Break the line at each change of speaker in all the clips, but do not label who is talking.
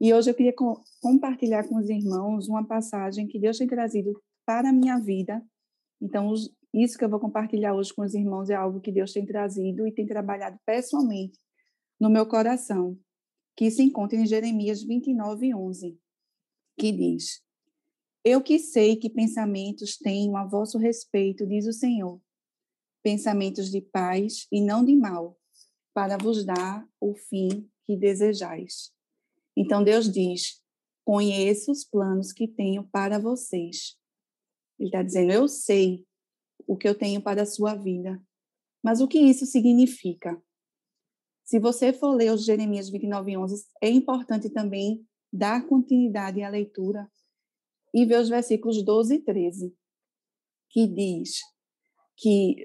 E hoje eu queria co compartilhar com os irmãos uma passagem que Deus tem trazido para a minha vida. Então, os, isso que eu vou compartilhar hoje com os irmãos é algo que Deus tem trazido e tem trabalhado pessoalmente no meu coração, que se encontra em Jeremias 29, 11, que diz: Eu que sei que pensamentos tenho a vosso respeito, diz o Senhor, pensamentos de paz e não de mal, para vos dar o fim que desejais. Então Deus diz: Conheço os planos que tenho para vocês. Ele está dizendo: Eu sei o que eu tenho para a sua vida. Mas o que isso significa? Se você for ler os Jeremias 29, 11, é importante também dar continuidade à leitura e ver os versículos 12 e 13, que diz que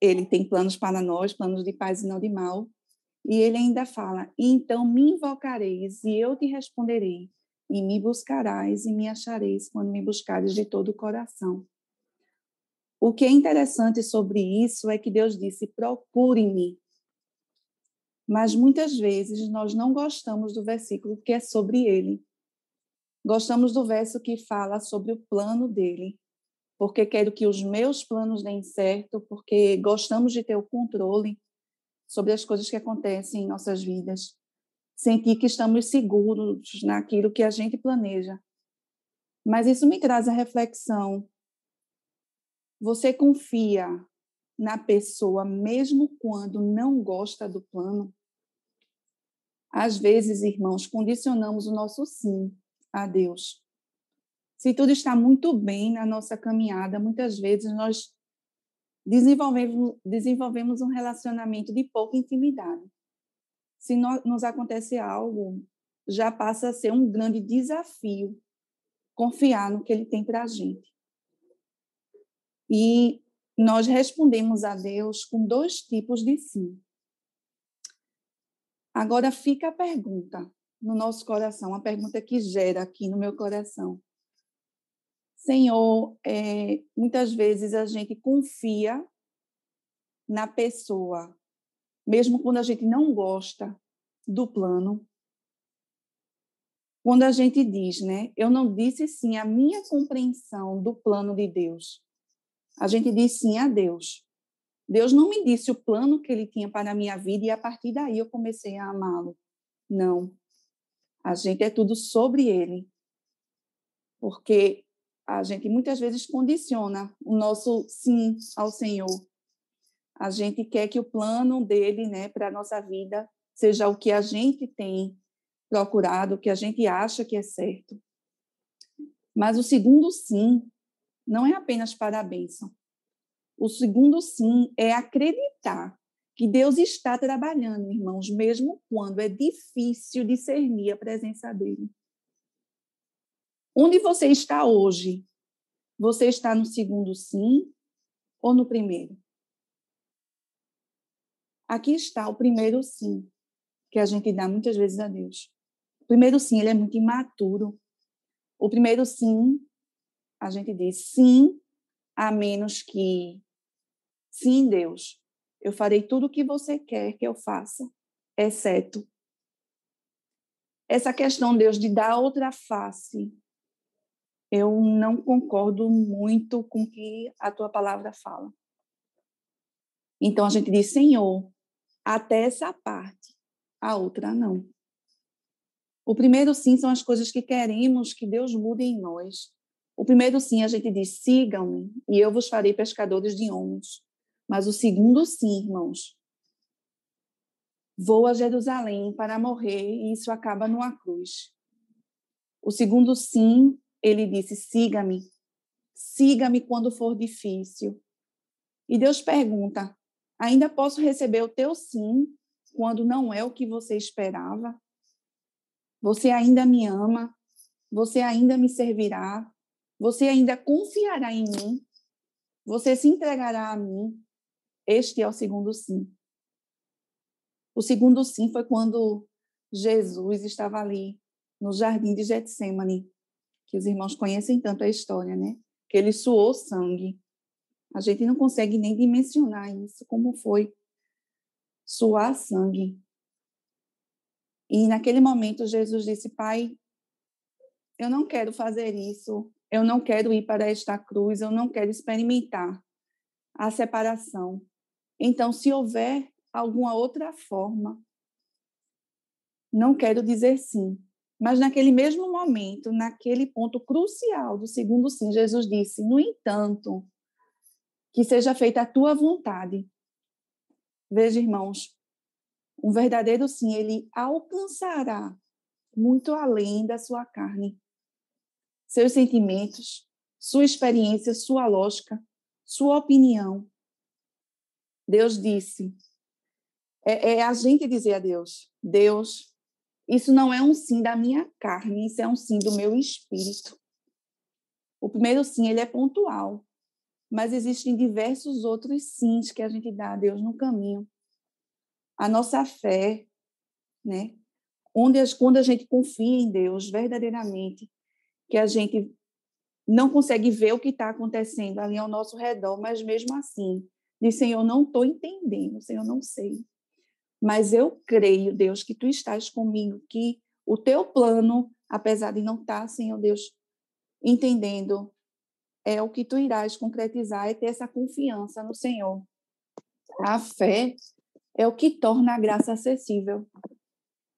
ele tem planos para nós, planos de paz e não de mal, e ele ainda fala: Então me invocareis e eu te responderei, e me buscarás e me achareis quando me buscares de todo o coração. O que é interessante sobre isso é que Deus disse: procure-me. Mas muitas vezes nós não gostamos do versículo que é sobre ele. Gostamos do verso que fala sobre o plano dele, porque quero que os meus planos deem certo, porque gostamos de ter o controle sobre as coisas que acontecem em nossas vidas. Sentir que estamos seguros naquilo que a gente planeja. Mas isso me traz a reflexão você confia na pessoa mesmo quando não gosta do plano? Às vezes, irmãos, condicionamos o nosso sim a Deus. Se tudo está muito bem na nossa caminhada, muitas vezes nós desenvolvemos, um relacionamento de pouca intimidade. Se nos acontece algo, já passa a ser um grande desafio confiar no que Ele tem para a gente. E nós respondemos a Deus com dois tipos de sim. Agora fica a pergunta no nosso coração, a pergunta que gera aqui no meu coração. Senhor, é, muitas vezes a gente confia na pessoa, mesmo quando a gente não gosta do plano. Quando a gente diz, né, eu não disse sim a minha compreensão do plano de Deus, a gente diz sim a Deus. Deus não me disse o plano que ele tinha para a minha vida e a partir daí eu comecei a amá-lo. Não. A gente é tudo sobre ele. Porque a gente muitas vezes condiciona o nosso sim ao Senhor. A gente quer que o plano dele, né, para a nossa vida seja o que a gente tem procurado, o que a gente acha que é certo. Mas o segundo sim não é apenas para a bênção. O segundo sim é acreditar que Deus está trabalhando, irmãos, mesmo quando é difícil discernir a presença dele. Onde você está hoje? Você está no segundo sim ou no primeiro? Aqui está o primeiro sim, que a gente dá muitas vezes a Deus. O primeiro sim, ele é muito imaturo. O primeiro sim a gente diz sim, a menos que sim, Deus, eu farei tudo o que você quer que eu faça, exceto essa questão, Deus, de dar outra face. Eu não concordo muito com o que a tua palavra fala. Então a gente diz, Senhor, até essa parte, a outra não. O primeiro sim são as coisas que queremos que Deus mude em nós. O primeiro sim, a gente diz: sigam-me e eu vos farei pescadores de homens. Mas o segundo sim, irmãos, vou a Jerusalém para morrer e isso acaba numa cruz. O segundo sim, ele disse: siga-me, siga-me quando for difícil. E Deus pergunta: ainda posso receber o teu sim quando não é o que você esperava? Você ainda me ama? Você ainda me servirá? Você ainda confiará em mim? Você se entregará a mim? Este é o segundo sim. O segundo sim foi quando Jesus estava ali no jardim de Getsemane, que os irmãos conhecem tanto a história, né? Que ele suou sangue. A gente não consegue nem dimensionar isso, como foi suar sangue. E naquele momento Jesus disse: Pai, eu não quero fazer isso, eu não quero ir para esta cruz, eu não quero experimentar a separação. Então, se houver alguma outra forma, não quero dizer sim. Mas naquele mesmo momento, naquele ponto crucial do segundo sim, Jesus disse: No entanto, que seja feita a tua vontade. Veja, irmãos, um verdadeiro sim, ele alcançará muito além da sua carne, seus sentimentos, sua experiência, sua lógica, sua opinião. Deus disse. É, é a gente dizer a Deus: Deus, isso não é um sim da minha carne, isso é um sim do meu espírito. O primeiro sim, ele é pontual, mas existem diversos outros sims que a gente dá a Deus no caminho. A nossa fé, né? Onde, quando a gente confia em Deus verdadeiramente, que a gente não consegue ver o que está acontecendo ali ao nosso redor, mas mesmo assim, diz, Senhor, não estou entendendo, Senhor, não sei. Mas eu creio, Deus, que Tu estás comigo, que o Teu plano, apesar de não estar, Senhor Deus, entendendo, é o que Tu irás concretizar e ter essa confiança no Senhor. A fé é o que torna a graça acessível.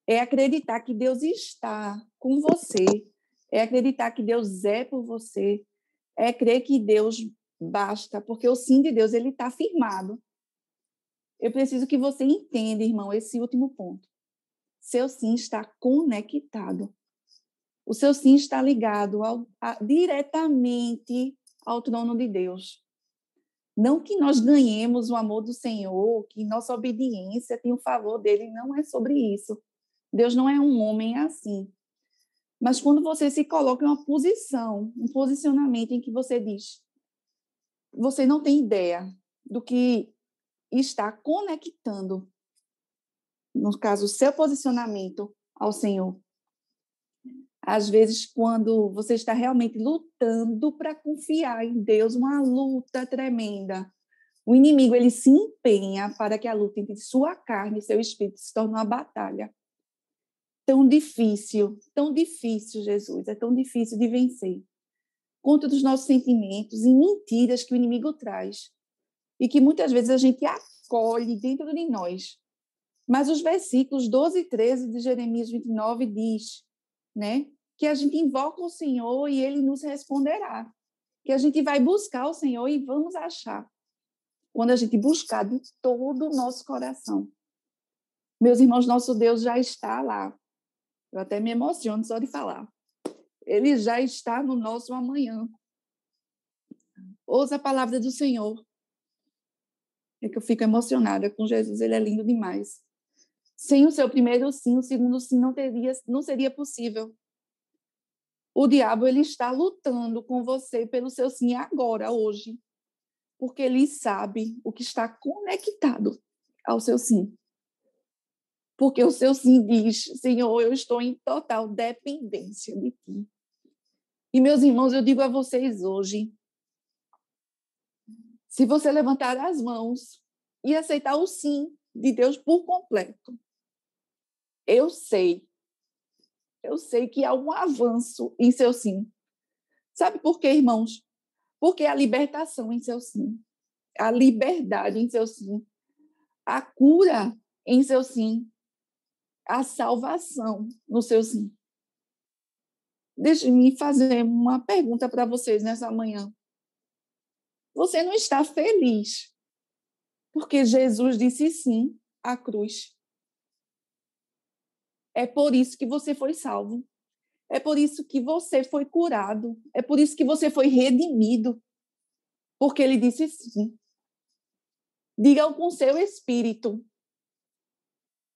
É acreditar que Deus está com você, é acreditar que Deus é por você, é crer que Deus basta, porque o sim de Deus ele está firmado. Eu preciso que você entenda, irmão, esse último ponto. Seu sim está conectado. O seu sim está ligado ao, a, diretamente ao trono de Deus. Não que nós ganhemos o amor do Senhor, que nossa obediência tem o favor dele, não é sobre isso. Deus não é um homem assim. Mas quando você se coloca em uma posição, um posicionamento em que você diz, você não tem ideia do que está conectando, no caso, o seu posicionamento ao Senhor. Às vezes, quando você está realmente lutando para confiar em Deus, uma luta tremenda, o inimigo ele se empenha para que a luta entre sua carne e seu espírito se torne uma batalha tão difícil, tão difícil, Jesus, é tão difícil de vencer. Contra dos nossos sentimentos e mentiras que o inimigo traz e que muitas vezes a gente acolhe dentro de nós. Mas os versículos 12 e 13 de Jeremias 29 diz, né, que a gente invoca o Senhor e ele nos responderá. Que a gente vai buscar o Senhor e vamos achar. Quando a gente buscar de todo o nosso coração. Meus irmãos, nosso Deus já está lá eu até me emociono só de falar. Ele já está no nosso amanhã. Ouça a palavra do Senhor. É que eu fico emocionada com Jesus, ele é lindo demais. Sem o seu primeiro sim, o segundo sim não teria, não seria possível. O diabo ele está lutando com você pelo seu sim agora, hoje, porque ele sabe o que está conectado ao seu sim porque o seu sim diz: Senhor, eu estou em total dependência de ti. E, meus irmãos, eu digo a vocês hoje: se você levantar as mãos e aceitar o sim de Deus por completo, eu sei, eu sei que há um avanço em seu sim. Sabe por quê, irmãos? Porque a libertação em seu sim, a liberdade em seu sim, a cura em seu sim, a salvação no seu sim. Deixe-me fazer uma pergunta para vocês nessa manhã. Você não está feliz porque Jesus disse sim à cruz. É por isso que você foi salvo. É por isso que você foi curado. É por isso que você foi redimido. Porque ele disse sim. Diga com seu espírito: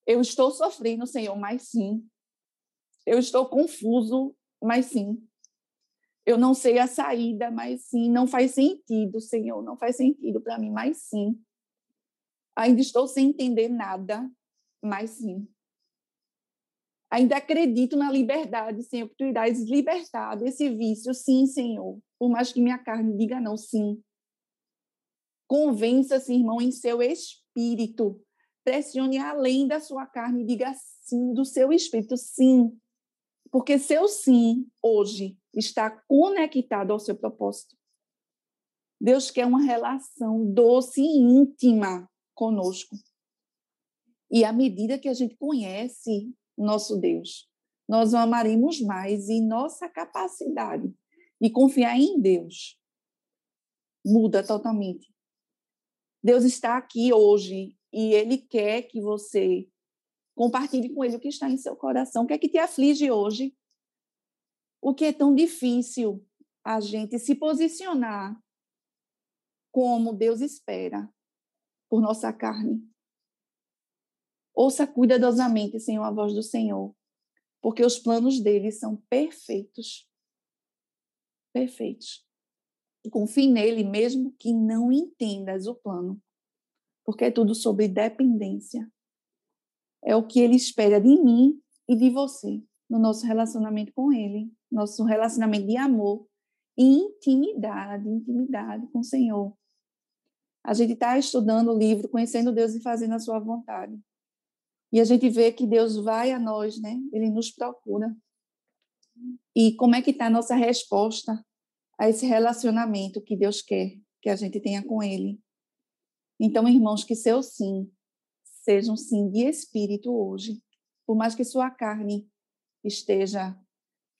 eu estou sofrendo, Senhor, mas sim. Eu estou confuso, mas sim. Eu não sei a saída, mas sim. Não faz sentido, Senhor, não faz sentido para mim, mas sim. Ainda estou sem entender nada, mas sim. Ainda acredito na liberdade, tu irás libertar desse vício, sim, Senhor. Por mais que minha carne diga não, sim. Convença-se, irmão, em seu espírito Pressione além da sua carne e diga sim do seu espírito, sim. Porque seu sim hoje está conectado ao seu propósito. Deus quer uma relação doce e íntima conosco. E à medida que a gente conhece nosso Deus, nós o amaremos mais e nossa capacidade de confiar em Deus muda totalmente. Deus está aqui hoje e Ele quer que você compartilhe com Ele o que está em seu coração, o que é que te aflige hoje, o que é tão difícil a gente se posicionar como Deus espera por nossa carne. Ouça cuidadosamente, Senhor, a voz do Senhor, porque os planos dele são perfeitos. Perfeitos. Confie nele, mesmo que não entendas o plano, porque é tudo sobre dependência. É o que ele espera de mim e de você no nosso relacionamento com ele, nosso relacionamento de amor e intimidade, intimidade com o Senhor. A gente está estudando o livro Conhecendo Deus e Fazendo a Sua Vontade. E a gente vê que Deus vai a nós, né? Ele nos procura. E como é que está a nossa resposta a esse relacionamento que Deus quer que a gente tenha com Ele? Então, irmãos, que seu sim seja um sim de espírito hoje, por mais que sua carne esteja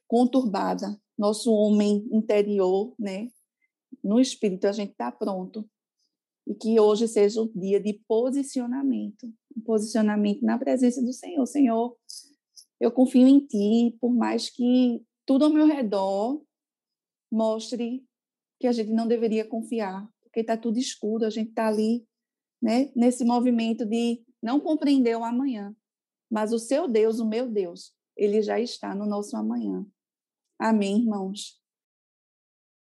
conturbada, nosso homem interior, né? No espírito a gente está pronto e que hoje seja o dia de posicionamento, um posicionamento na presença do Senhor. Senhor, eu confio em Ti, por mais que tudo ao meu redor mostre que a gente não deveria confiar, porque está tudo escuro, a gente está ali, né, nesse movimento de não compreender o amanhã, mas o seu Deus, o meu Deus, ele já está no nosso amanhã. Amém, irmãos?